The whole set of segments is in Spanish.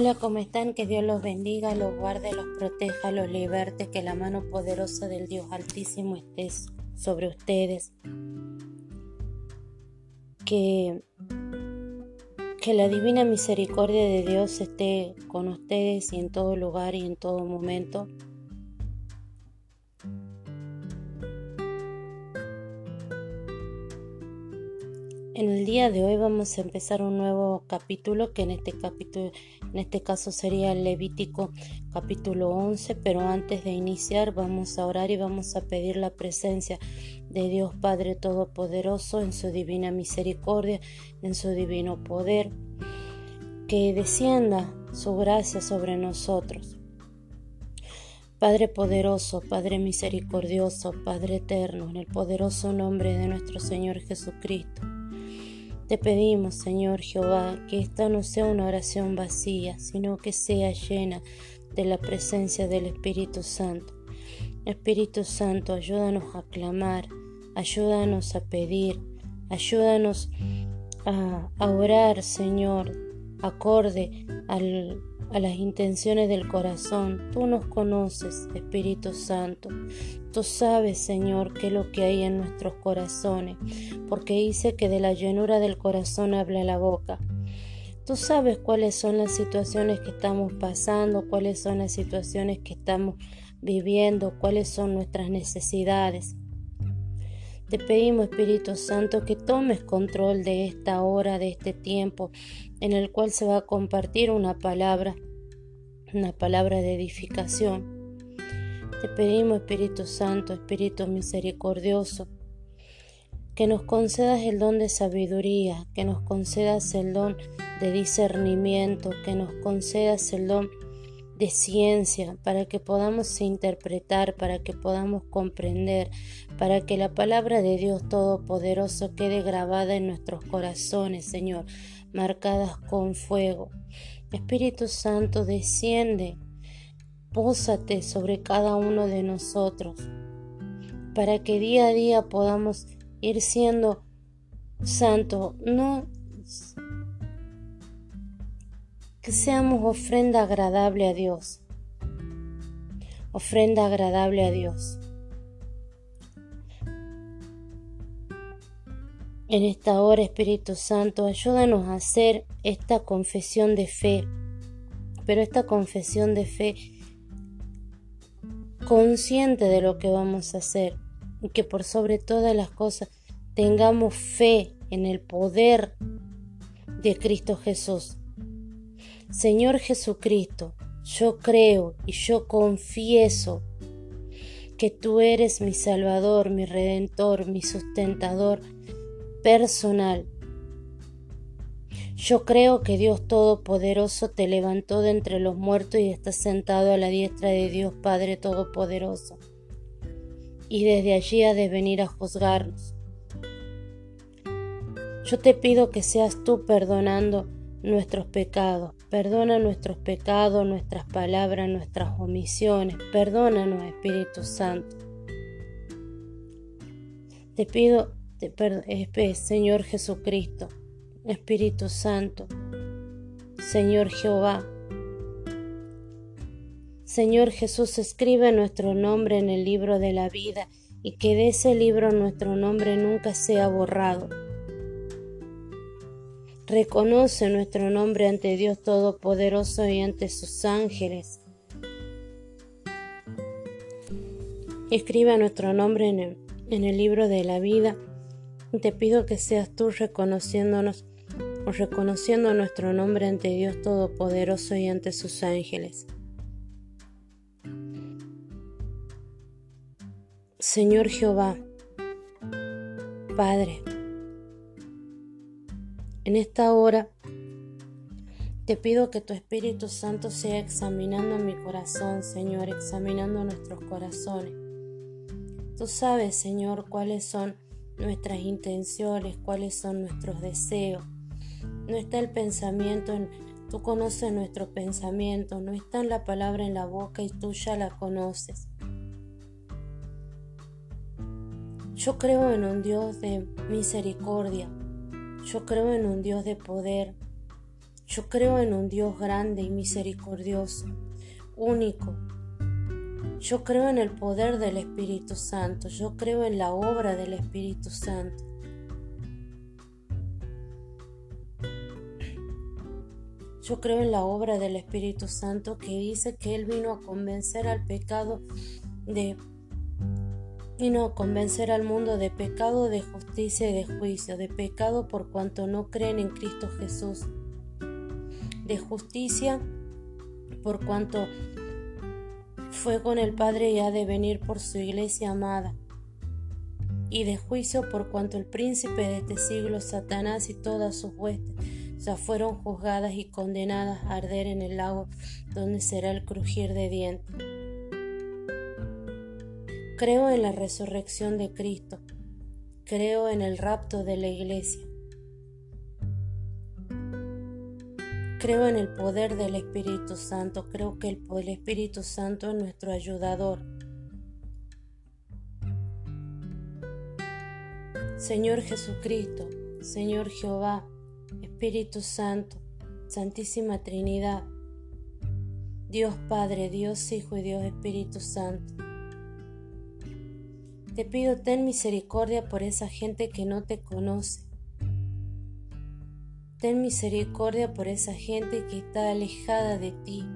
Hola, ¿cómo están? Que Dios los bendiga, los guarde, los proteja, los liberte, que la mano poderosa del Dios Altísimo esté sobre ustedes. Que, que la divina misericordia de Dios esté con ustedes y en todo lugar y en todo momento. En el día de hoy vamos a empezar un nuevo capítulo que en este capítulo en este caso sería el Levítico capítulo 11, pero antes de iniciar vamos a orar y vamos a pedir la presencia de Dios Padre Todopoderoso en su divina misericordia, en su divino poder, que descienda su gracia sobre nosotros. Padre poderoso, Padre misericordioso, Padre eterno, en el poderoso nombre de nuestro Señor Jesucristo. Te pedimos, Señor Jehová, que esta no sea una oración vacía, sino que sea llena de la presencia del Espíritu Santo. Espíritu Santo, ayúdanos a clamar, ayúdanos a pedir, ayúdanos a, orar, Señor, acorde al, a las intenciones del corazón. Tú nos conoces, Espíritu Santo. Tú sabes, Señor, qué es lo que hay en nuestros corazones, porque dice que de la llenura del corazón habla la boca. Tú sabes cuáles son las situaciones que estamos pasando, cuáles son las situaciones que estamos viviendo, cuáles son nuestras necesidades. Te pedimos, Espíritu Santo, que tomes control de esta hora, de este tiempo, en el cual se va a compartir una palabra, una palabra de edificación. Te pedimos, Espíritu Santo, Espíritu misericordioso, que nos concedas el don de sabiduría, que nos concedas el don de discernimiento, que nos concedas el don de ciencia, para que podamos interpretar, para que podamos comprender, para que la palabra de Dios Todopoderoso quede grabada en nuestros corazones, Señor, marcadas con fuego. Espíritu Santo, desciende, pósate sobre cada uno de nosotros, para que día a día podamos ir siendo santo, no seamos ofrenda agradable a Dios. Ofrenda agradable a Dios. En esta hora, Espíritu Santo, ayúdanos a hacer esta confesión de fe, pero esta confesión de fe consciente de lo que vamos a hacer y que por sobre todas las cosas tengamos fe en el poder de Cristo Jesús Señor Jesucristo, yo creo y yo confieso que tú eres mi Salvador, mi Redentor, mi sustentador personal. Yo creo que Dios Todopoderoso te levantó de entre los muertos y estás sentado a la diestra de Dios Padre Todopoderoso. Y desde allí ha de venir a juzgarnos. Yo te pido que seas tú perdonando nuestros pecados. Perdona nuestros pecados, nuestras palabras, nuestras omisiones. Perdónanos, Espíritu Santo. Te pido, te Señor Jesucristo, Espíritu Santo, Señor Jehová. Señor Jesús, escribe nuestro nombre en el libro de la vida y que de ese libro nuestro nombre nunca sea borrado reconoce nuestro nombre ante Dios Todopoderoso y ante sus ángeles. Escribe nuestro nombre en el, libro de la vida y te pido que seas tú reconociéndonos o reconociendo nuestro nombre ante Dios Todopoderoso y ante sus ángeles. Señor Jehová, Padre, en esta hora te pido que tu Espíritu Santo sea examinando mi corazón, Señor, examinando nuestros corazones. Tú sabes, Señor, cuáles son nuestras intenciones, cuáles son nuestros deseos. No está el pensamiento en... Tú conoces nuestro pensamiento, no está en la palabra en la boca y tú ya la conoces. Yo creo en un Dios de misericordia, yo creo en un Dios de poder. Yo creo en un Dios grande y misericordioso, único. Yo creo en el poder del Espíritu Santo, yo creo en la obra del Espíritu Santo. Yo creo en la obra del Espíritu Santo que dice que Él vino a convencer al pecado de vino a convencer al mundo de pecado, de justicia y de juicio, de pecado por cuanto no creen en Cristo Jesús, de justicia por cuanto fue con el Padre y ha de venir por su iglesia amada, y de juicio por cuanto el príncipe de este siglo, Satanás y todas sus huestes, ya fueron juzgadas y condenadas a arder en el lago donde será el crujir de dientes. Creo en la resurrección de Cristo, creo en el rapto de la iglesia, creo en el poder del Espíritu Santo, creo que el, Espíritu Santo es nuestro ayudador. Señor Jesucristo, Señor Jehová, Espíritu Santo, Santísima Trinidad, Dios Padre, Dios Hijo y Dios Espíritu Santo. Te pido ten misericordia por esa gente que no te conoce. Ten misericordia por esa gente que está alejada de ti.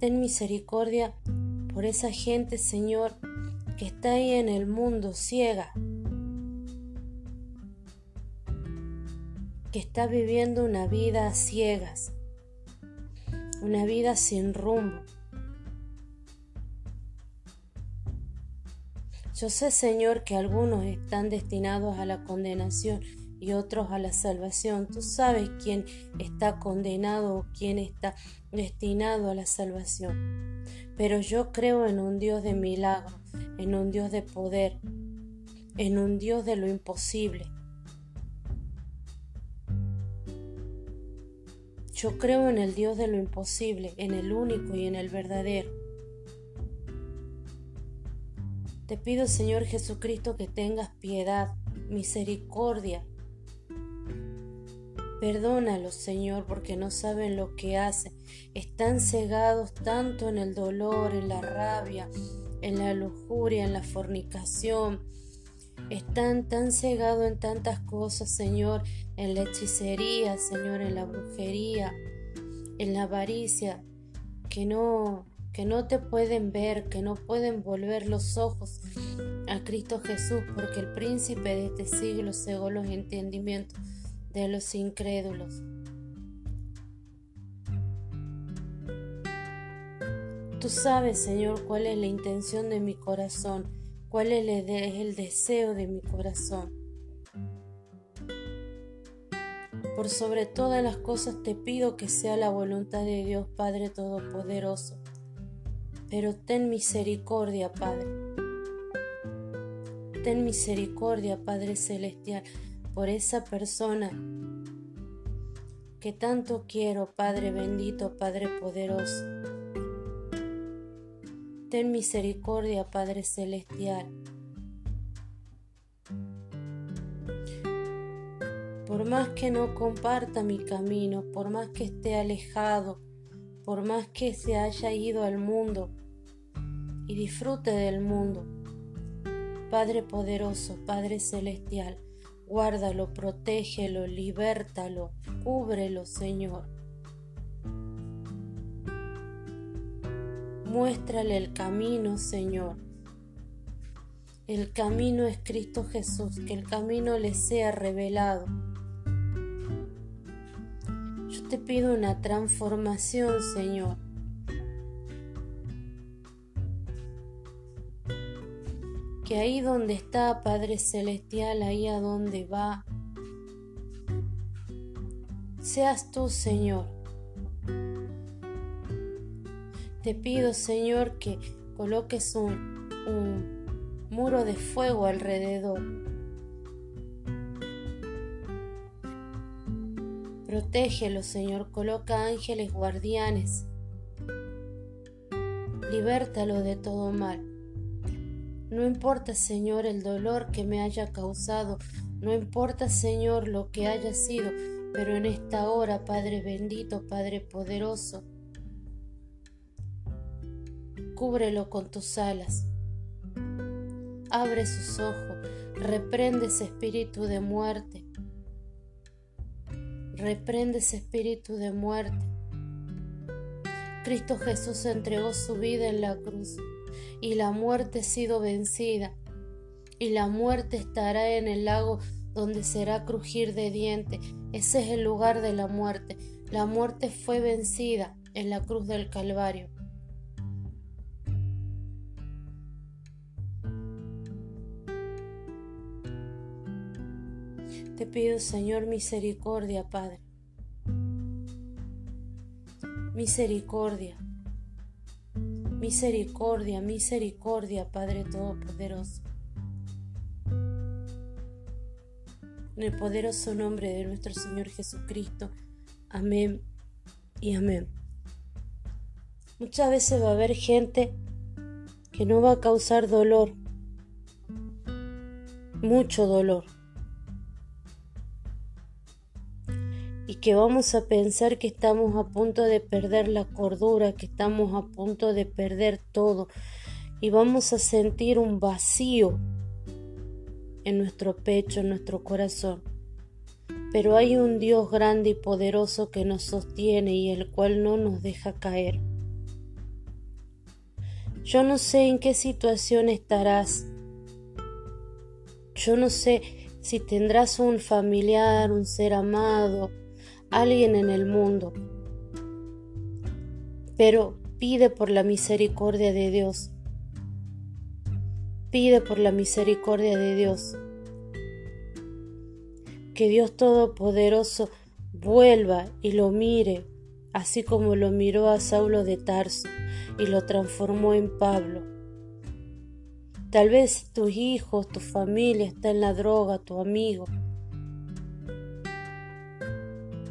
Ten misericordia por esa gente, Señor, que está ahí en el mundo ciega, que está viviendo una vida a ciegas, una vida sin rumbo. Yo sé, Señor, que algunos están destinados a la condenación y otros a la salvación. Tú sabes quién está condenado o quién está destinado a la salvación. Pero yo creo en un Dios de milagro, en un Dios de poder, en un Dios de lo imposible. Yo creo en el Dios de lo imposible, en el único y en el verdadero. Te pido, Señor Jesucristo, que tengas piedad, misericordia. Perdónalos, Señor, porque no saben lo que hacen. Están cegados tanto en el dolor, en la rabia, en la lujuria, en la fornicación. Están tan cegados en tantas cosas, Señor, en la hechicería, Señor, en la brujería, en la avaricia, que no que no te pueden ver, que no pueden volver los ojos a Cristo Jesús, porque el príncipe de este siglo cegó los entendimientos de los incrédulos. Tú sabes, Señor, cuál es la intención de mi corazón, cuál es el deseo de mi corazón. Por sobre todas las cosas te pido que sea la voluntad de Dios Padre Todopoderoso pero ten misericordia, Padre. Ten misericordia, Padre Celestial, por esa persona que tanto quiero, Padre bendito, Padre poderoso. Ten misericordia, Padre Celestial. Por más que no comparta mi camino, por más que esté alejado, por más que se haya ido al mundo y disfrute del mundo. Padre poderoso, Padre celestial, guárdalo, protégelo, libértalo, cúbrelo, Señor. Muéstrale el camino, Señor. El camino es Cristo Jesús, que el camino le sea revelado te pido una transformación, Señor. Que ahí donde está Padre Celestial, ahí a donde va, seas tú, Señor. Te pido, Señor, que coloques un, un muro de fuego alrededor Protégelo, Señor, coloca ángeles guardianes. Libértalo de todo mal. No importa, Señor, el dolor que me haya causado, no importa, Señor, lo que haya sido, Pero en esta hora, Padre bendito, Padre poderoso, cúbrelo con tus alas. Abre sus ojos, reprende ese espíritu de muerte. Reprende ese espíritu de muerte. Cristo Jesús entregó su vida en la cruz y la muerte ha sido vencida y la muerte estará en el lago donde será crujir de dientes. Ese es el lugar de la muerte. La muerte fue vencida en la cruz del Calvario. Pido, Señor, misericordia, Padre. Misericordia. Misericordia, misericordia, Padre Todopoderoso. En el poderoso nombre de nuestro Señor Jesucristo. Amén y amén. Muchas veces va a haber gente que no va a causar dolor, mucho dolor. Y que vamos a pensar que estamos a punto de perder la cordura, que estamos a punto de perder todo. Y vamos a sentir un vacío en nuestro pecho, en nuestro corazón. Pero hay un Dios grande y poderoso que nos sostiene y el cual no nos deja caer. Yo no sé en qué situación estarás. Yo no sé si tendrás un familiar, un ser amado, alguien en el mundo. Pero pide por la misericordia de Dios pide por la misericordia de Dios. Que Dios Todopoderoso vuelva y lo mire, así como lo miró a Saulo de Tarso y lo transformó en Pablo. Tal vez tus hijos, tu familia está en la droga, tu amigo,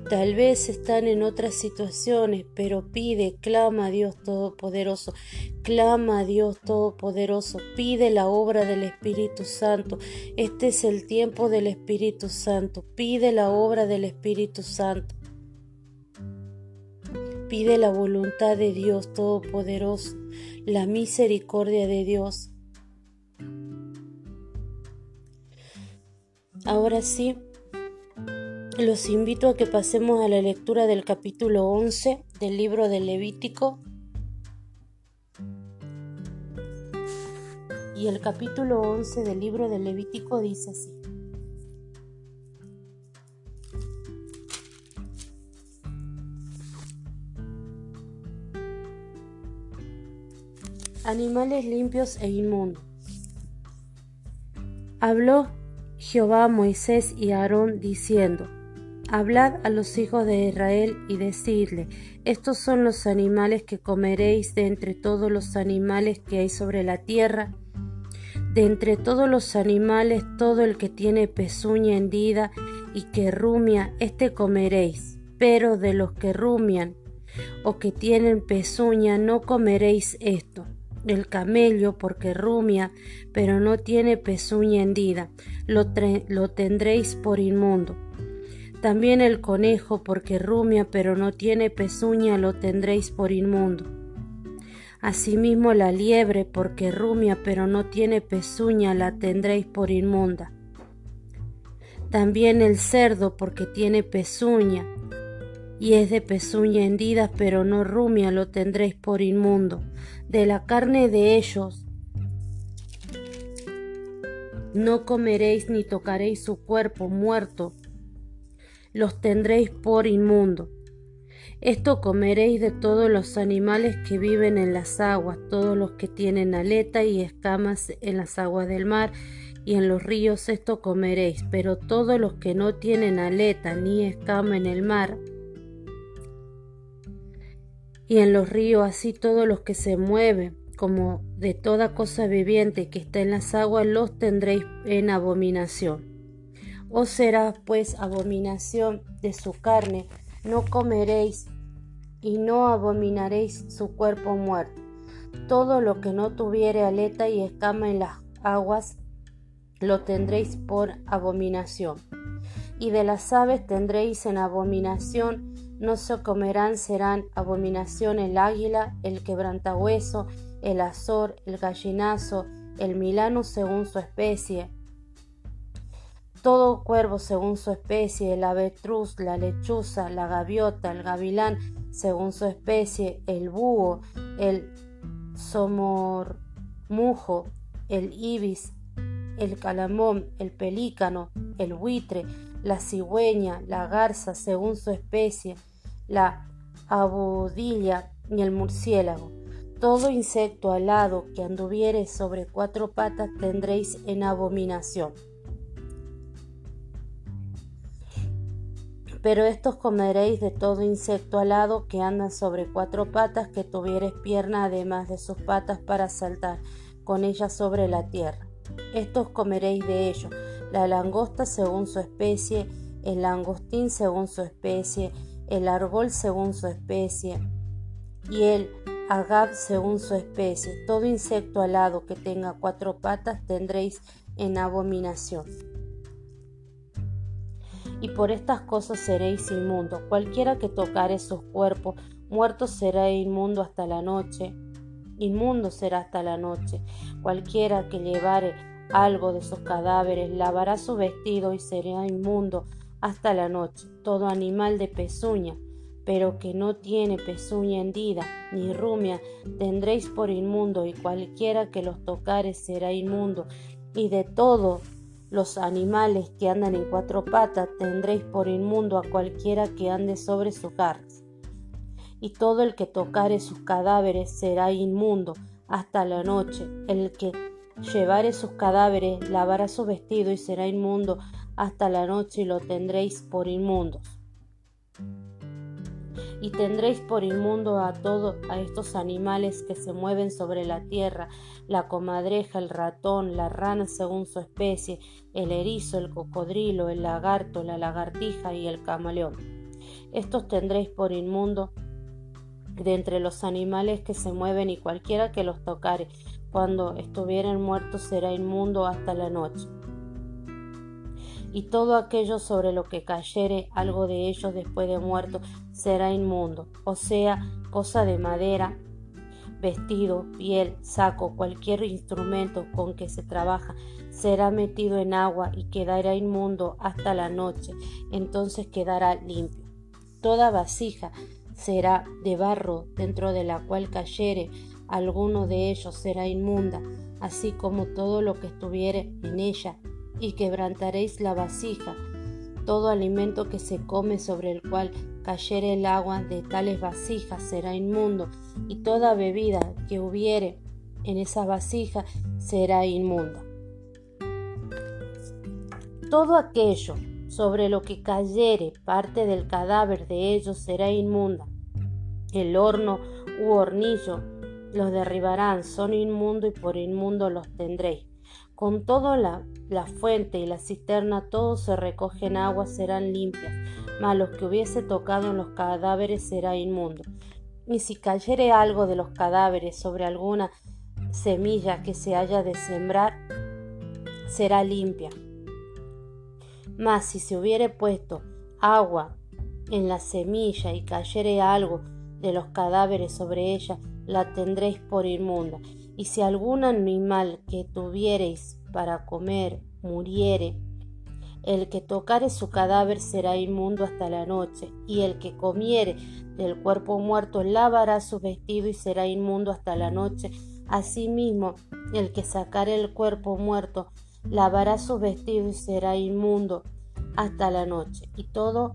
Tal vez están en otras situaciones, pero pide, clama a Dios Todopoderoso, clama a Dios Todopoderoso, pide la obra del Espíritu Santo. Este es el tiempo del Espíritu Santo, pide la obra del Espíritu Santo. Pide la voluntad de Dios Todopoderoso, la misericordia de Dios. Ahora sí, los invito a que pasemos a la lectura del capítulo 11 del libro del Levítico. Y el capítulo 11 del libro del Levítico dice así. Animales limpios e inmundos. Habló Jehová a Moisés y a Aarón diciendo, Hablad a los hijos de Israel y decidle, estos son los animales que comeréis de entre todos los animales que hay sobre la tierra. De entre todos los animales, todo el que tiene pezuña hendida y que rumia, éste comeréis. Pero de los que rumian o que tienen pezuña, no comeréis esto. El camello, porque rumia, pero no tiene pezuña hendida, lo, lo tendréis por inmundo también el conejo, porque rumia pero no tiene pezuña, lo tendréis por inmundo. Asimismo la liebre, porque rumia pero no tiene pezuña, la tendréis por inmunda. También el cerdo, porque tiene pezuña, y es de pezuña hendida, pero no rumia, lo tendréis por inmundo. De la carne de ellos no comeréis ni tocaréis su cuerpo muerto, los tendréis por inmundo. Esto comeréis de todos los animales que viven en las aguas, todos los que tienen aleta y escamas en las aguas del mar y en los ríos esto comeréis, pero todos los que no tienen aleta ni escama en el mar y en los ríos, así todos los que se mueven, como de toda cosa viviente que está en las aguas, los tendréis en abominación os será pues abominación de su carne, no comeréis y no abominaréis su cuerpo muerto. Todo lo que no tuviere aleta y escama en las aguas, lo tendréis por abominación. Y de las aves tendréis en abominación, no se comerán, serán abominación el águila, el quebrantahueso, el azor, el gallinazo, el milano según su especie, todo cuervo según su especie, el avetruz, la lechuza, la gaviota, el gavilán según su especie, el búho, el somormujo, el ibis, el calamón, el pelícano, el buitre, la cigüeña, la garza según su especie, la abudilla y el murciélago. Todo insecto alado que anduviere sobre cuatro patas tendréis en abominación. Pero estos comeréis de todo insecto alado que anda sobre cuatro patas, que tuvieres pierna además de sus patas para saltar con ellas sobre la tierra. Estos comeréis de ellos, la langosta según su especie, el langostín según su especie, el argol según su especie, y el agab según su especie. Todo insecto alado que tenga cuatro patas tendréis en abominación y por estas cosas seréis inmundos. Cualquiera que tocare sus cuerpos muertos será inmundo hasta la noche. Inmundo será hasta la noche. Cualquiera que llevare algo de sus cadáveres lavará su vestido y será inmundo hasta la noche. Todo animal de pezuña, pero que no tiene pezuña hendida ni rumia, tendréis por inmundo, y cualquiera que los tocare será inmundo. Y de todo los animales que andan en cuatro patas tendréis por inmundo a cualquiera que ande sobre sus carnes. Y todo el que tocare sus cadáveres será inmundo hasta la noche. El que llevare sus cadáveres lavará su vestido y será inmundo hasta la noche y lo tendréis por inmundos y tendréis por inmundo a todos a estos animales que se mueven sobre la tierra, la comadreja, el ratón, la rana según su especie, el erizo, el cocodrilo, el lagarto, la lagartija y el camaleón. Estos tendréis por inmundo de entre los animales que se mueven y cualquiera que los tocare, cuando estuvieren muertos será inmundo hasta la noche y todo aquello sobre lo que cayere algo de ellos después de muerto será inmundo, o sea, cosa de madera, vestido, piel, saco, cualquier instrumento con que se trabaja, será metido en agua y quedará inmundo hasta la noche, entonces quedará limpio. Toda vasija será de barro dentro de la cual cayere alguno de ellos será inmunda, así como todo lo que estuviere en ella y quebrantaréis la vasija. Todo alimento que se come sobre el cual cayere el agua de tales vasijas será inmundo, y toda bebida que hubiere en esa vasija será inmunda. Todo aquello sobre lo que cayere parte del cadáver de ellos será inmunda. El horno u hornillo los derribarán, son inmundo y por inmundo los tendréis. Con todo la, fuente y la cisterna todo se recoge en agua serán limpias, mas los que hubiese tocado en los cadáveres será inmundo. Y si cayere algo de los cadáveres sobre alguna semilla que se haya de sembrar, será limpia. Mas si se hubiere puesto agua en la semilla y cayere algo de los cadáveres sobre ella, la tendréis por inmunda y si algún animal que tuviereis para comer muriere, el que tocare su cadáver será inmundo hasta la noche, y el que comiere del cuerpo muerto lavará su vestido y será inmundo hasta la noche. Asimismo, el que sacare el cuerpo muerto lavará su vestido y será inmundo hasta la noche. Y todo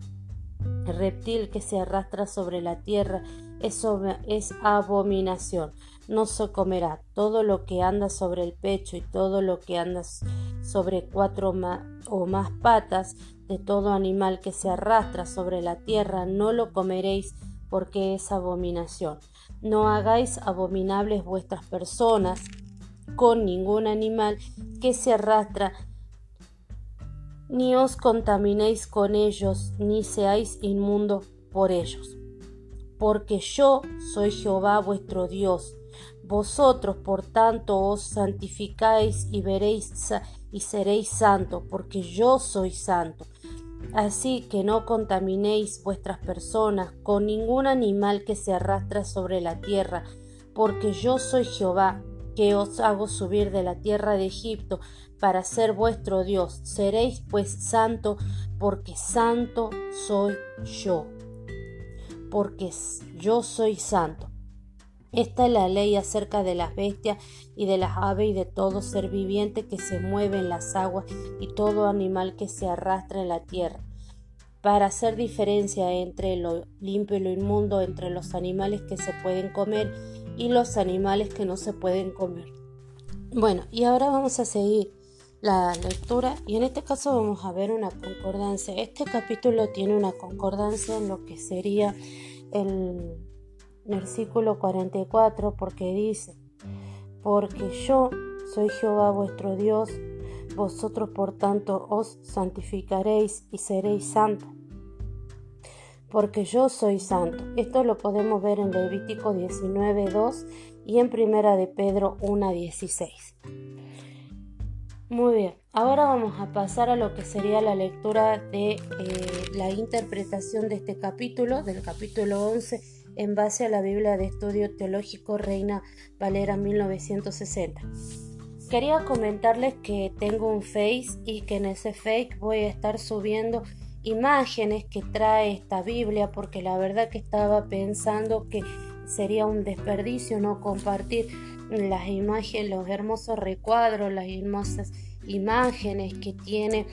reptil que se arrastra sobre la tierra es, es abominación no se comerá todo lo que anda sobre el pecho y todo lo que anda sobre cuatro o más patas de todo animal que se arrastra sobre la tierra, no lo comeréis porque es abominación. No hagáis abominables vuestras personas con ningún animal que se arrastra, ni os contaminéis con ellos, ni seáis inmundo por ellos. Porque yo soy Jehová vuestro Dios, vosotros, por tanto, os santificáis y veréis y seréis santos, porque yo soy santo. Así que no contaminéis vuestras personas con ningún animal que se arrastra sobre la tierra, porque yo soy Jehová, que os hago subir de la tierra de Egipto para ser vuestro Dios. Seréis pues santo, porque santo soy yo. Porque yo soy santo. Esta es la ley acerca de las bestias y de las aves y de todo ser viviente que se mueve en las aguas y todo animal que se arrastra en la tierra, para hacer diferencia entre lo limpio y lo inmundo, entre los animales que se pueden comer y los animales que no se pueden comer. Bueno, y ahora vamos a seguir la lectura y en este caso vamos a ver una concordancia. Este capítulo tiene una concordancia en lo que sería el versículo 44 porque dice, porque yo soy Jehová vuestro Dios, vosotros por tanto os santificaréis y seréis santos. Porque yo soy santo. Esto lo podemos ver en Levítico 19.2 y en Primera de Pedro 1.16. Muy bien, ahora vamos a pasar a lo que sería la lectura de eh, la interpretación de este capítulo, del capítulo 11 en base a la Biblia de Estudio Teológico Reina Valera 1960. Quería comentarles que tengo un Face y que en ese Face voy a estar subiendo imágenes que trae esta Biblia porque la verdad que estaba pensando que sería un desperdicio no compartir las imágenes, los hermosos recuadros, las hermosas imágenes que tiene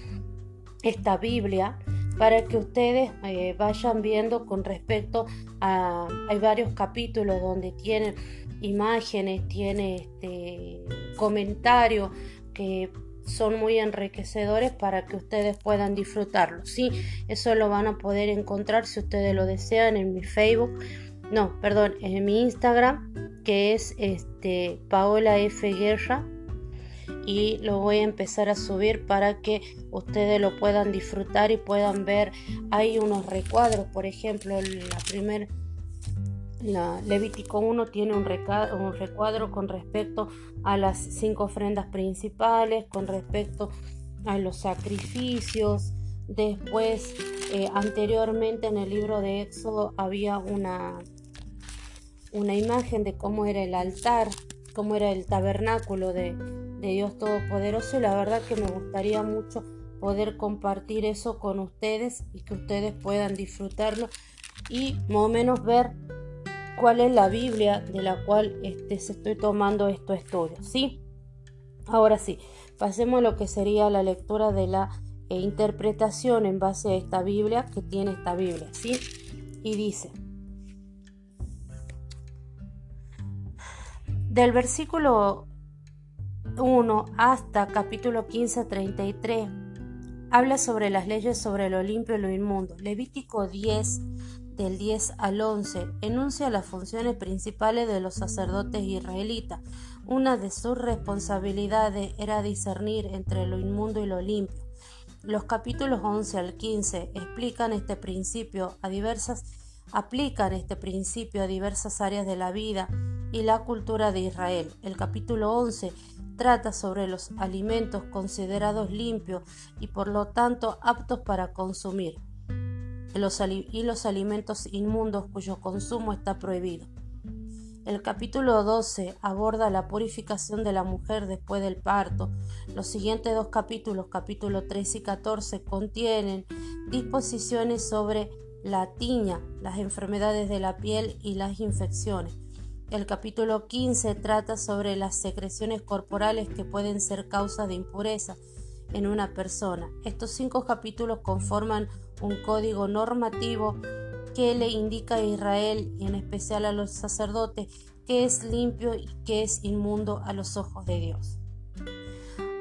esta Biblia para que ustedes eh, vayan viendo con respecto a hay varios capítulos donde tienen imágenes, tiene este comentarios que son muy enriquecedores para que ustedes puedan disfrutarlo. Sí, eso lo van a poder encontrar si ustedes lo desean en mi Facebook, no, perdón, en mi Instagram, que es este Paola F Guerra y lo voy a empezar a subir para que ustedes lo puedan disfrutar y puedan ver. Hay unos recuadros, por ejemplo, la primera la Levítico 1 tiene un, un, recuadro con respecto a las cinco ofrendas principales, con respecto a los sacrificios. Después, eh, anteriormente en el libro de Éxodo había una, una imagen de cómo era el altar, cómo era el tabernáculo de, Dios Todopoderoso y la verdad que me gustaría mucho poder compartir eso con ustedes y que ustedes puedan disfrutarlo y más o menos ver cuál es la Biblia de la cual este, se estoy tomando estos estudios, ¿sí? Ahora sí, pasemos a lo que sería la lectura de la eh, interpretación en base a esta Biblia que tiene esta Biblia, ¿sí? Y dice, del versículo 1 hasta capítulo 15 33 habla sobre las leyes sobre lo limpio y lo inmundo. Levítico 10 del 10 al 11 enuncia las funciones principales de los sacerdotes israelitas. Una de sus responsabilidades era discernir entre lo inmundo y lo limpio. Los capítulos 11 al 15 explican este principio a diversas aplican este principio a diversas áreas de la vida y la cultura de Israel. El capítulo 11 trata sobre los alimentos considerados limpios y por lo tanto aptos para consumir y los alimentos inmundos cuyo consumo está prohibido. El capítulo 12 aborda la purificación de la mujer después del parto. Los siguientes dos capítulos, capítulo 13 y 14, contienen disposiciones sobre la tiña, las enfermedades de la piel y las infecciones. El capítulo 15 trata sobre las secreciones corporales que pueden ser causa de impureza en una persona. Estos cinco capítulos conforman un código normativo que le indica a Israel y en especial a los sacerdotes que es limpio y que es inmundo a los ojos de Dios.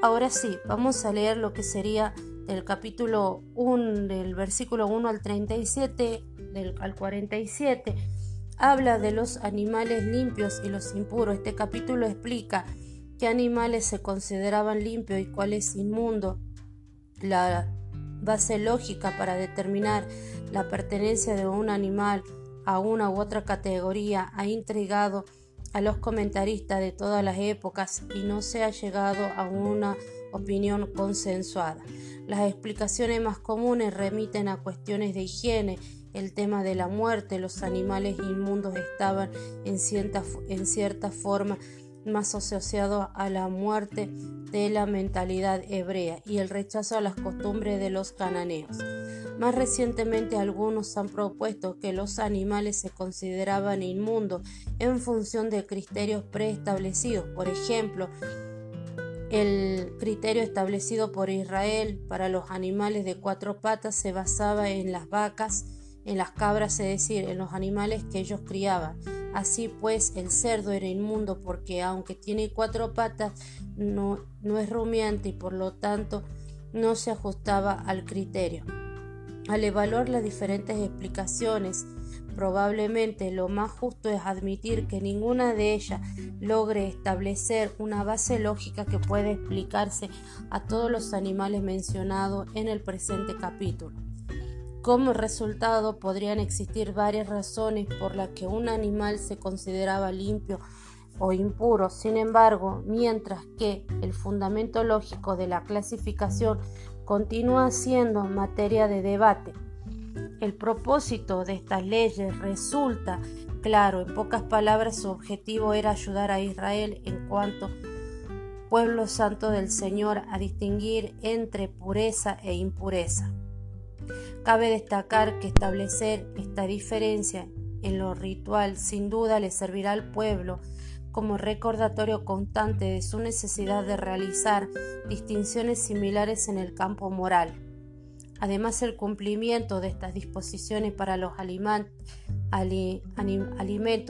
Ahora sí, vamos a leer lo que sería del capítulo 1, del versículo 1 al 37, del, al 47 habla de los animales limpios y los impuros. Este capítulo explica qué animales se consideraban limpios y cuáles inmundos. La base lógica para determinar la pertenencia de un animal a una u otra categoría ha intrigado a los comentaristas de todas las épocas y no se ha llegado a una opinión consensuada. Las explicaciones más comunes remiten a cuestiones de higiene, el tema de la muerte, los animales inmundos estaban en cierta, en cierta forma más asociados a la muerte de la mentalidad hebrea y el rechazo a las costumbres de los cananeos. Más recientemente algunos han propuesto que los animales se consideraban inmundos en función de criterios preestablecidos, por ejemplo, el criterio establecido por Israel para los animales de cuatro patas se basaba en las vacas, en las cabras, es decir, en los animales que ellos criaban. Así pues, el cerdo era inmundo porque aunque tiene cuatro patas, no, no es rumiante y por lo tanto no se ajustaba al criterio. Al evaluar las diferentes explicaciones, probablemente lo más justo es admitir que ninguna de ellas logre establecer una base lógica que pueda explicarse a todos los animales mencionados en el presente capítulo. Como resultado, podrían existir varias razones por las que un animal se consideraba limpio o impuro. Sin embargo, mientras que el fundamento lógico de la clasificación continúa siendo materia de debate, el propósito de estas leyes resulta claro. En pocas palabras, su objetivo era ayudar a Israel en cuanto pueblo santo del Señor a distinguir entre pureza e impureza. Cabe destacar que establecer esta diferencia en lo ritual sin duda le servirá al pueblo como recordatorio constante de su necesidad de realizar distinciones similares en el campo moral. Además, el cumplimiento de estas disposiciones para los alimentos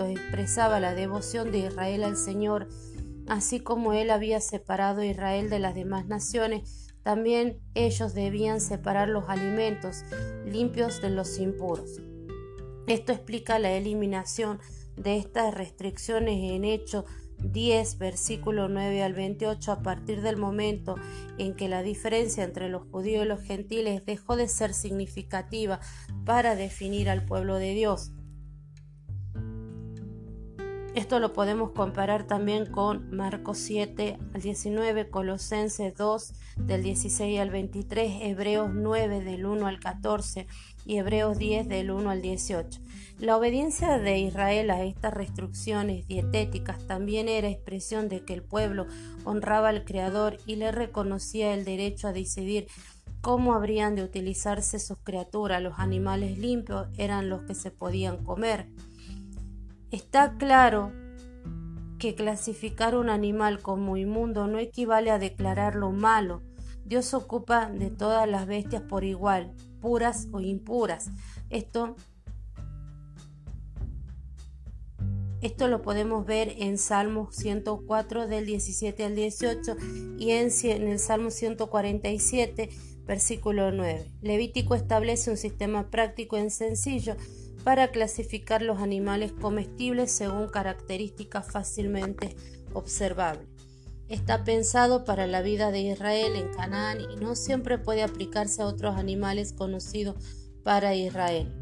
expresaba la devoción de Israel al Señor, así como él había separado a Israel de las demás naciones también ellos debían separar los alimentos limpios de los impuros. Esto explica la eliminación de estas restricciones en Hecho 10, versículo 9 al 28, a partir del momento en que la diferencia entre los judíos y los gentiles dejó de ser significativa para definir al pueblo de Dios. Esto lo podemos comparar también con Marcos 7 al 19, Colosenses 2 del 16 al 23, Hebreos 9 del 1 al 14 y Hebreos 10 del 1 al 18. La obediencia de Israel a estas restricciones dietéticas también era expresión de que el pueblo honraba al Creador y le reconocía el derecho a decidir cómo habrían de utilizarse sus criaturas. Los animales limpios eran los que se podían comer. Está claro que clasificar un animal como inmundo no equivale a declararlo malo. Dios ocupa de todas las bestias por igual, puras o impuras. Esto, esto lo podemos ver en Salmo 104 del 17 al 18 y en, el Salmo 147 versículo 9. Levítico establece un sistema práctico y sencillo para clasificar los animales comestibles según características fácilmente observables. Está pensado para la vida de Israel en Canaán y no siempre puede aplicarse a otros animales conocidos para Israel.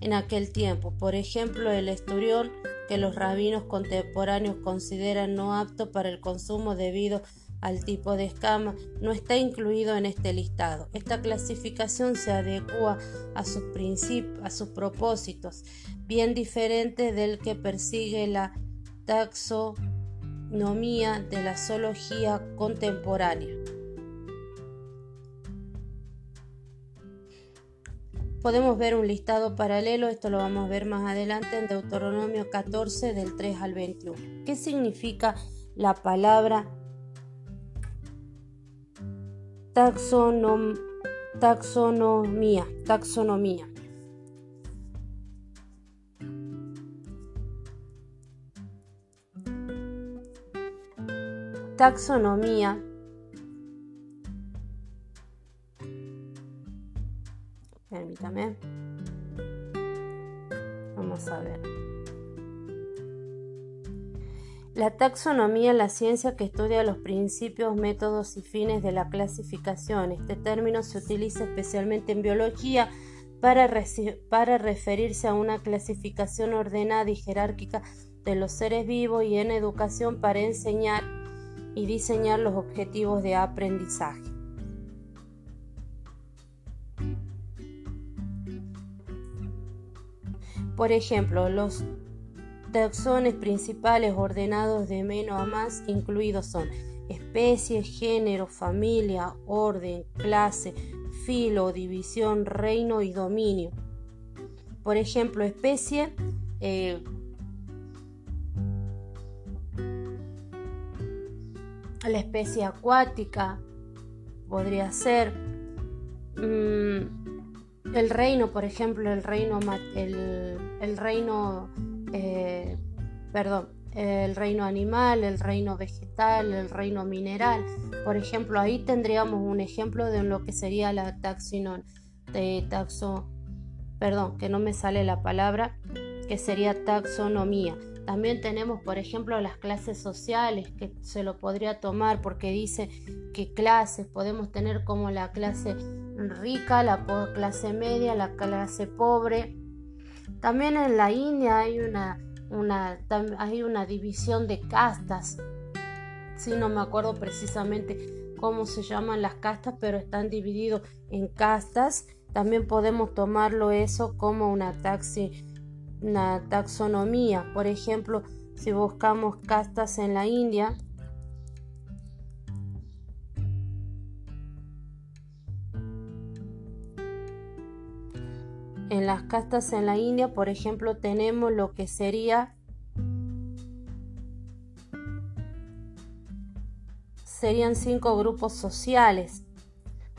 En aquel tiempo, por ejemplo, el esturión que los rabinos contemporáneos consideran no apto para el consumo debido a al tipo de escama no está incluido en este listado. Esta clasificación se adecua a sus a sus propósitos, bien diferente del que persigue la taxonomía de la zoología contemporánea. Podemos ver un listado paralelo, esto lo vamos a ver más adelante en Deuteronomio 14 del 3 al 21. ¿Qué significa la palabra taxonomía, taxonomía. Taxonomía Permítame. Vamos a ver. La taxonomía es la ciencia que estudia los principios, métodos y fines de la clasificación. Este término se utiliza especialmente en biología para, para referirse a una clasificación ordenada y jerárquica de los seres vivos y en educación para enseñar y diseñar los objetivos de aprendizaje. Por ejemplo, los taxones principales ordenados de menos a más incluidos son especie, género, familia, orden, clase, filo, división, reino y dominio. Por ejemplo, especie, eh, la especie acuática podría ser mm, el reino, por ejemplo, el reino, el, reino, eh, perdón, el reino animal, el reino vegetal, el reino mineral. Por ejemplo, ahí tendríamos un ejemplo de lo que sería la de taxo, perdón, que no me sale la palabra, que sería taxonomía. También tenemos, por ejemplo, las clases sociales, que se lo podría tomar porque dice que clases podemos tener como la clase rica, la clase media, la clase pobre. También en la India hay una, una, hay una división de castas. Sí, no me acuerdo precisamente cómo se llaman las castas, pero están divididos en castas. También podemos tomarlo eso como una taxi una taxonomía. Por ejemplo, si buscamos castas en la India, en las castas en la India, por ejemplo, tenemos lo que sería serían cinco grupos sociales.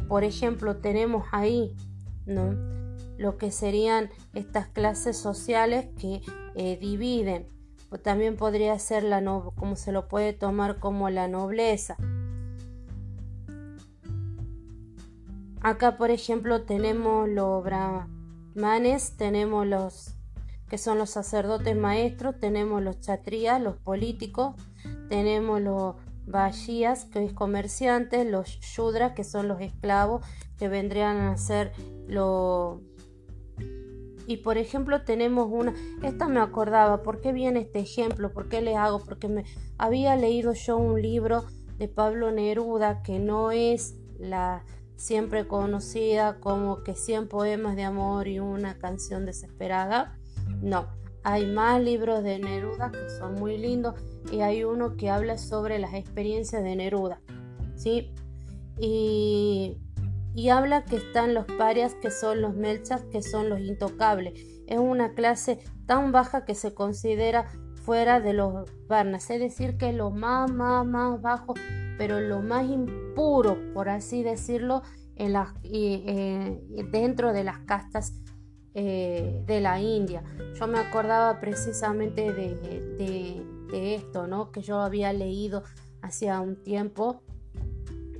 Por ejemplo, tenemos ahí, ¿no? lo que serían estas clases sociales que eh, dividen. O también podría ser la no, como se lo puede tomar como la nobleza. Acá, por ejemplo, tenemos los brahmanes, tenemos los que son los sacerdotes maestros, tenemos los chatrías, los políticos, tenemos los Vashías, que es comerciantes, los Shudras, que son los esclavos, que vendrían a ser los y por ejemplo tenemos una, esta me acordaba, ¿por qué viene este ejemplo? ¿Por qué le hago? Porque me había leído yo un libro de Pablo Neruda que no es la siempre conocida como que 100 poemas de amor y una canción desesperada. No, hay más libros de Neruda que son muy lindos y hay uno que habla sobre las experiencias de Neruda. ¿Sí? Y y habla que están los parias, que son los melchas, que son los intocables. Es una clase tan baja que se considera fuera de los varnas, es decir, que lo más, más, más bajo, pero lo más impuro, por así decirlo, eh, dentro de las castas eh, de la India. Yo me acordaba precisamente de, de esto, ¿no? Que yo había leído hacía un tiempo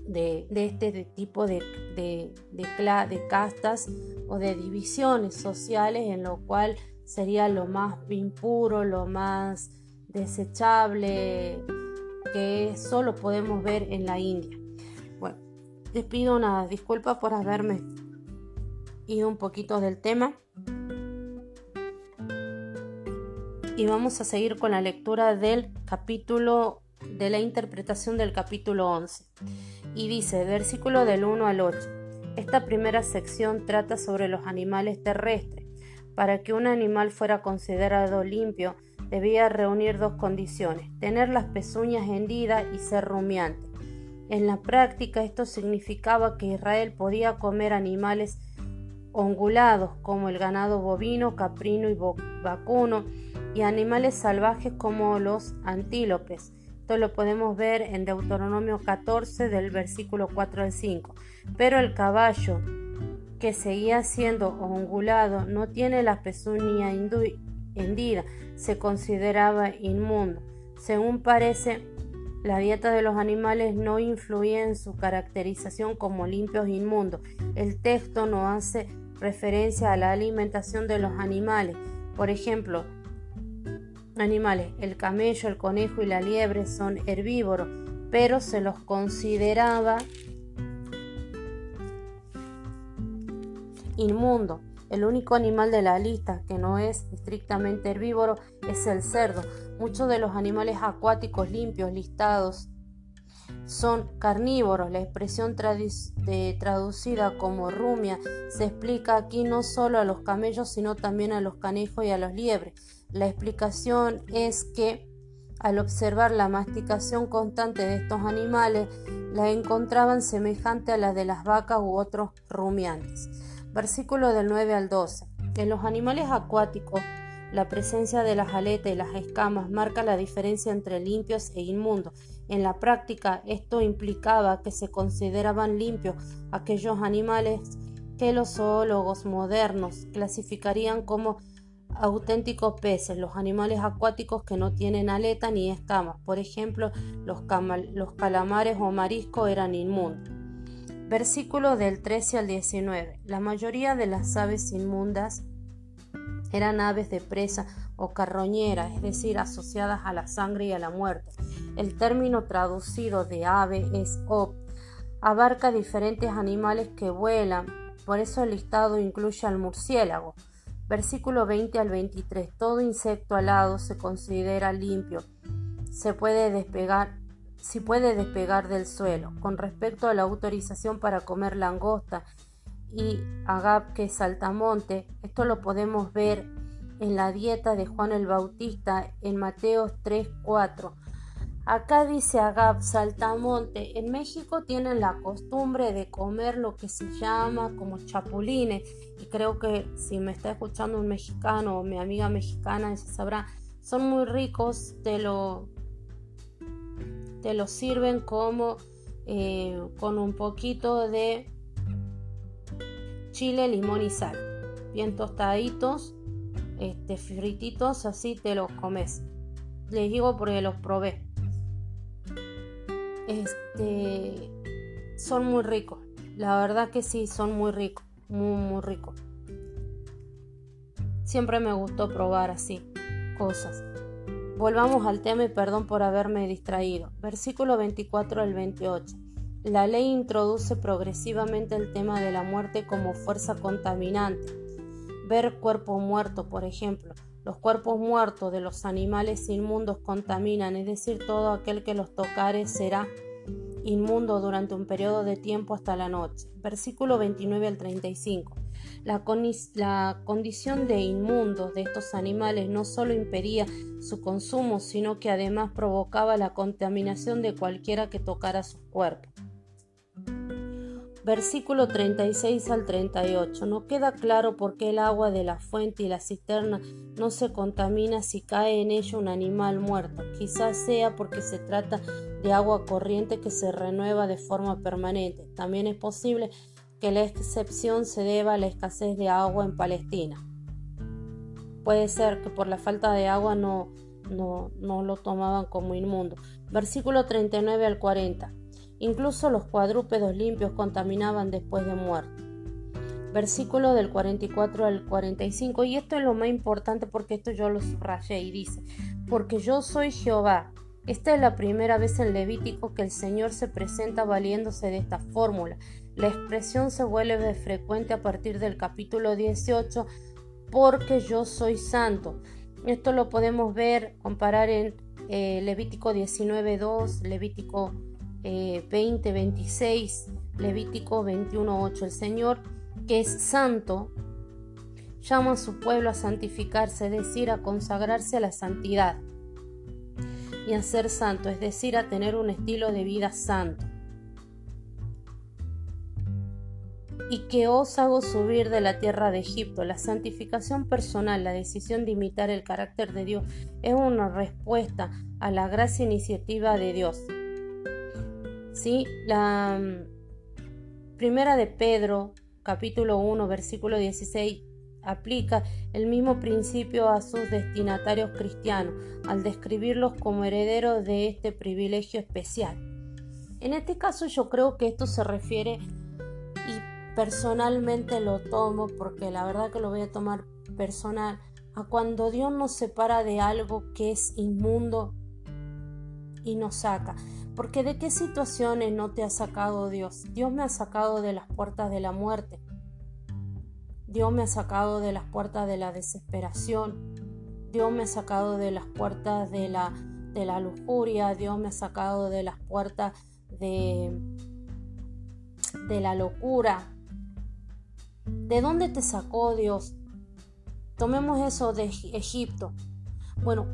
de, este tipo de, de, de, castas o de divisiones sociales en lo cual sería lo más impuro, lo más desechable que solo podemos ver en la India. Bueno, les pido una disculpa por haberme ido un poquito del tema. Y vamos a seguir con la lectura del capítulo, de la interpretación del capítulo 11 y dice, versículo del 1 al 8, esta primera sección trata sobre los animales terrestres. Para que un animal fuera considerado limpio, debía reunir dos condiciones, tener las pezuñas hendidas y ser rumiante. En la práctica esto significaba que Israel podía comer animales ongulados como el ganado bovino, caprino y vacuno y animales salvajes como los antílopes. Esto lo podemos ver en Deuteronomio 14 del versículo 4 al 5. Pero el caballo que seguía siendo ongulado no tiene la pezuña se consideraba inmundo. Según parece, la dieta de los animales no influye en su caracterización como limpios e inmundos. El texto no hace referencia a la alimentación de los animales. Por ejemplo, animales. El camello, el conejo y la liebre son herbívoros, pero se los consideraba inmundo. El único animal de la lista que no es estrictamente herbívoro es el cerdo, Muchos de los animales acuáticos limpios listados son carnívoros. La expresión traducida como rumia se explica aquí no solo a los camellos, sino también a los canejos y a los liebres. La explicación es que al observar la masticación constante de estos animales, la encontraban semejante a la de las vacas u otros rumiantes. Versículo del 9 al 12. En los animales acuáticos, la presencia de las aletas y las escamas marca la diferencia entre limpios e inmundos. En la práctica, esto implicaba que se consideraban limpios aquellos animales que los zoólogos modernos clasificarían como auténticos peces, los animales acuáticos que no tienen aleta ni escamas. Por ejemplo, los, los calamares o mariscos eran inmundos. Versículo del 13 al 19. La mayoría de las aves inmundas eran aves de presa o carroñera, es decir, asociadas a la sangre y a la muerte. El término traducido de ave es op. Abarca diferentes animales que vuelan, por eso el listado incluye al murciélago. Versículo 20 al 23. Todo insecto alado se considera limpio. Se puede despegar si puede despegar del suelo. Con respecto a la autorización para comer langosta y agape saltamonte, esto lo podemos ver en la dieta de Juan el Bautista en Mateo 3:4. Acá dice agap saltamonte. En México tienen la costumbre de comer lo que se llama como chapulines. Y creo que si me está escuchando un mexicano o mi amiga mexicana, ella sabrá, son muy ricos, te lo te lo sirven como eh, con un poquito de chile, limón y sal. Bien tostaditos, este, frititos, así te los comes. Les digo porque los probé. Este, son muy ricos. La verdad que sí, son muy ricos. Muy, muy ricos. Siempre me gustó probar así cosas. Volvamos al tema y perdón por haberme distraído. Versículo 24 al 28. La ley introduce progresivamente el tema de la muerte como fuerza contaminante. Ver cuerpo muerto, por ejemplo. Los cuerpos muertos de los animales inmundos contaminan, es decir, todo aquel que los tocare será inmundo durante un periodo de tiempo hasta la noche. Versículo 29 al 35. La, condición de inmundo de estos animales no solo impedía su consumo, sino que además provocaba la contaminación de cualquiera que tocara sus cuerpos. Versículo 36 al 38. No queda claro por qué el agua de la fuente y la cisterna no se contamina si cae en ella un animal muerto. Quizás sea porque se trata de agua corriente que se renueva de forma permanente. También es posible que la excepción se deba a la escasez de agua en Palestina. Puede ser que por la falta de agua no, no, no lo tomaban como inmundo. Versículo 39 al 40. Incluso los cuadrúpedos limpios contaminaban después de muerto. Versículo del 44 al 45. Y esto es lo más importante porque esto yo lo subrayé y dice, porque yo soy Jehová. Esta es la primera vez en Levítico que el Señor se presenta valiéndose de esta fórmula. La expresión se vuelve frecuente a partir del capítulo 18 porque yo soy santo. Esto lo podemos ver, comparar en eh, Levítico 19.2, Levítico 20.26, eh, Levítico 21.8. El Señor, que es santo, llama a su pueblo a santificarse, es decir, a consagrarse a la santidad y a ser santo, es decir, a tener un estilo de vida santo. Y que os hago subir de la tierra de Egipto. La santificación personal, la decisión de imitar el carácter de Dios, es una respuesta a la gracia iniciativa de Dios. ¿Sí? La mm, primera de Pedro, capítulo 1, versículo 16, aplica el mismo principio a sus destinatarios cristianos, al describirlos como herederos de este privilegio especial. En este caso yo creo que esto se refiere personalmente lo tomo porque la verdad que lo voy a tomar personal a cuando Dios nos separa de algo que es inmundo y nos saca. Porque de qué situaciones no te ha sacado Dios? Dios me ha sacado de las puertas de la muerte. Dios me ha sacado de las puertas de la desesperación. Dios me ha sacado de las puertas de la, de la lujuria, Dios me ha sacado de las puertas de, de la locura. ¿De dónde te sacó Dios? Tomemos eso de Egipto. Bueno,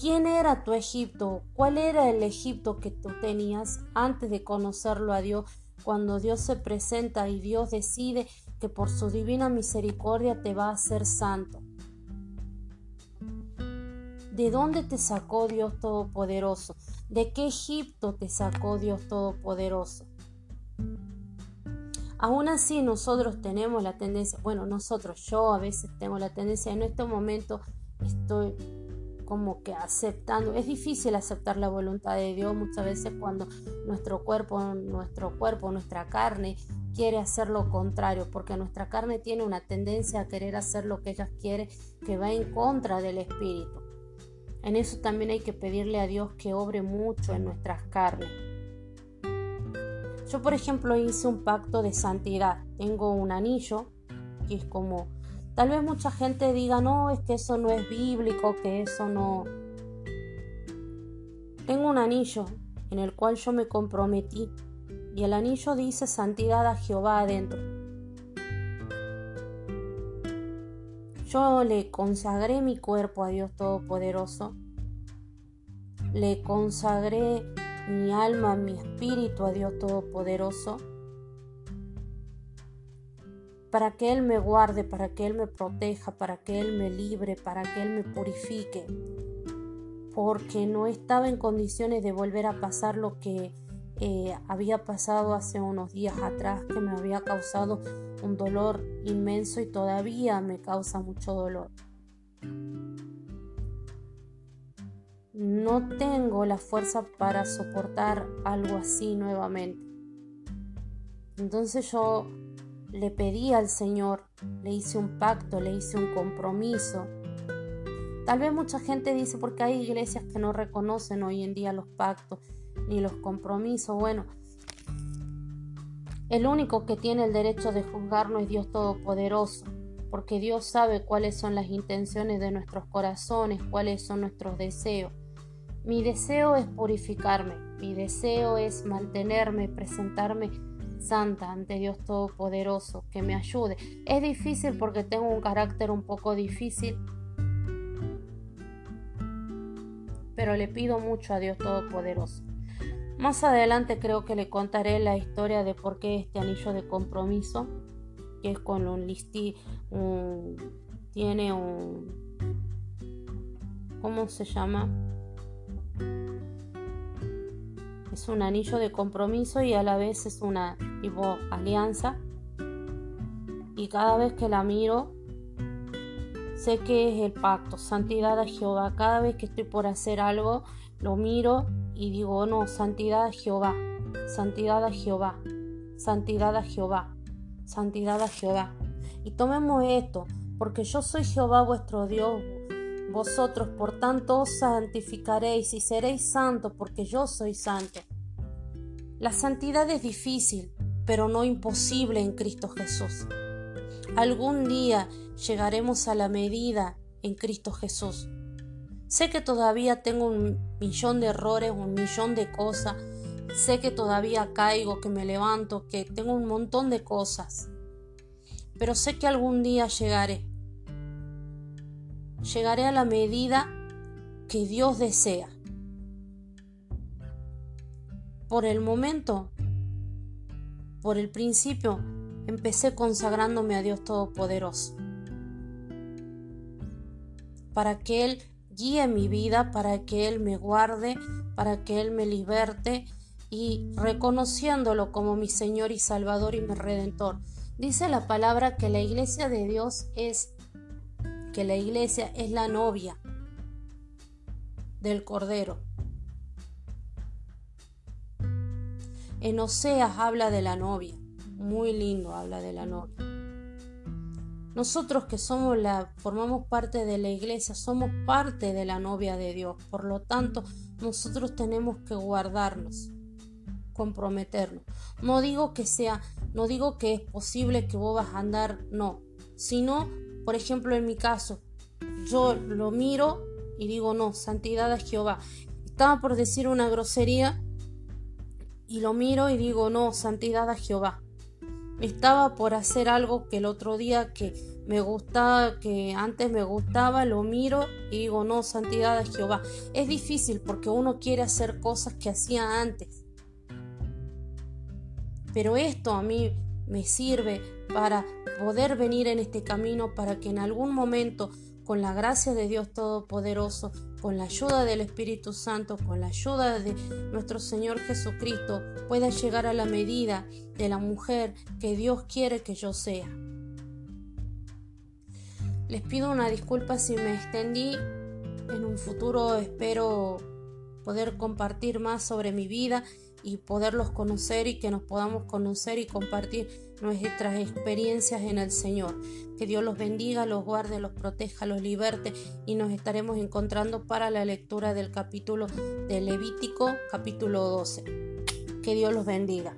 ¿quién era tu Egipto? ¿Cuál era el Egipto que tú tenías antes de conocerlo a Dios? Cuando Dios se presenta y Dios decide que por su divina misericordia te va a hacer santo. ¿De dónde te sacó Dios Todopoderoso? ¿De qué Egipto te sacó Dios Todopoderoso? Aún así nosotros tenemos la tendencia, bueno, nosotros, yo a veces tengo la tendencia, en este momento estoy como que aceptando, es difícil aceptar la voluntad de Dios muchas veces cuando nuestro cuerpo, nuestro cuerpo, nuestra carne quiere hacer lo contrario, porque nuestra carne tiene una tendencia a querer hacer lo que ella quiere, que va en contra del espíritu. En eso también hay que pedirle a Dios que obre mucho en nuestras carnes. Yo, por ejemplo, hice un pacto de santidad. Tengo un anillo, que es como... Tal vez mucha gente diga, no, es que eso no es bíblico, que eso no... Tengo un anillo en el cual yo me comprometí y el anillo dice santidad a Jehová adentro. Yo le consagré mi cuerpo a Dios Todopoderoso. Le consagré mi alma, mi espíritu a Dios Todopoderoso. Para que Él me guarde, para que Él me proteja, para que Él me libre, para que Él me purifique. Porque no estaba en condiciones de volver a pasar lo que eh, había pasado hace unos días atrás que me había causado un dolor inmenso y todavía me causa mucho dolor. No tengo la fuerza para soportar algo así nuevamente. Entonces yo le pedí al Señor, le hice un pacto, le hice un compromiso. Tal vez mucha gente dice porque hay iglesias que no reconocen hoy en día los pactos ni los compromisos. Bueno, el único que tiene el derecho de juzgarnos es Dios Todopoderoso, porque Dios sabe cuáles son las intenciones de nuestros corazones, cuáles son nuestros deseos. Mi deseo es purificarme, mi deseo es mantenerme, presentarme santa ante Dios Todopoderoso, que me ayude. Es difícil porque tengo un carácter un poco difícil, pero le pido mucho a Dios Todopoderoso. Más adelante creo que le contaré la historia de por qué este anillo de compromiso, que es con un listi, tiene un, ¿cómo se llama? Es un anillo de compromiso y a la vez es una tipo alianza. Y cada vez que la miro, sé que es el pacto, santidad a Jehová. Cada vez que estoy por hacer algo, lo miro y digo, no, santidad a Jehová, santidad a Jehová, santidad a Jehová, santidad a Jehová. Y tomemos esto, porque yo soy Jehová vuestro Dios. Vosotros, por tanto, os santificaréis y seréis santos, porque yo soy santo. La santidad es difícil, pero no imposible en Cristo Jesús. Algún día llegaremos a la medida en Cristo Jesús. Sé que todavía tengo un millón de errores, un millón de cosas. Sé que todavía caigo, que me levanto, que tengo un montón de cosas. Pero sé que algún día llegaré. Llegaré a la medida que Dios desea. Por el momento, por el principio, empecé consagrándome a Dios Todopoderoso. Para que Él guíe mi vida, para que Él me guarde, para que Él me liberte y reconociéndolo como mi Señor y Salvador y mi Redentor. Dice la palabra que la iglesia de Dios es que la iglesia es la novia del Cordero. En Oseas habla de la novia, muy lindo habla de la novia. Nosotros que somos la, formamos parte de la iglesia, somos parte de la novia de Dios. Por lo tanto, nosotros tenemos que guardarnos, comprometernos. No digo que sea, no digo que es posible que vos vas a andar, no. Sino, por ejemplo, en mi caso, yo lo miro y digo no, santidad a Jehová. Estaba por decir una grosería y lo miro y digo no, santidad a Jehová. Estaba por hacer algo que el otro día que me gustaba, que antes me gustaba, lo miro y digo no, santidad a Jehová. Es difícil porque uno quiere hacer cosas que hacía antes. Pero esto a mí me sirve para poder venir en este camino para que en algún momento con la gracia de Dios Todopoderoso, con la ayuda del Espíritu Santo, con la ayuda de nuestro Señor Jesucristo, pueda llegar a la medida de la mujer que Dios quiere que yo sea. Les pido una disculpa si me extendí. En un futuro espero poder compartir más sobre mi vida y poderlos conocer y que nos podamos conocer y compartir nuestras experiencias en el Señor. Que Dios los bendiga, los guarde, los proteja, los liberte y nos estaremos encontrando para la lectura del capítulo de Levítico, capítulo 12. Que Dios los bendiga.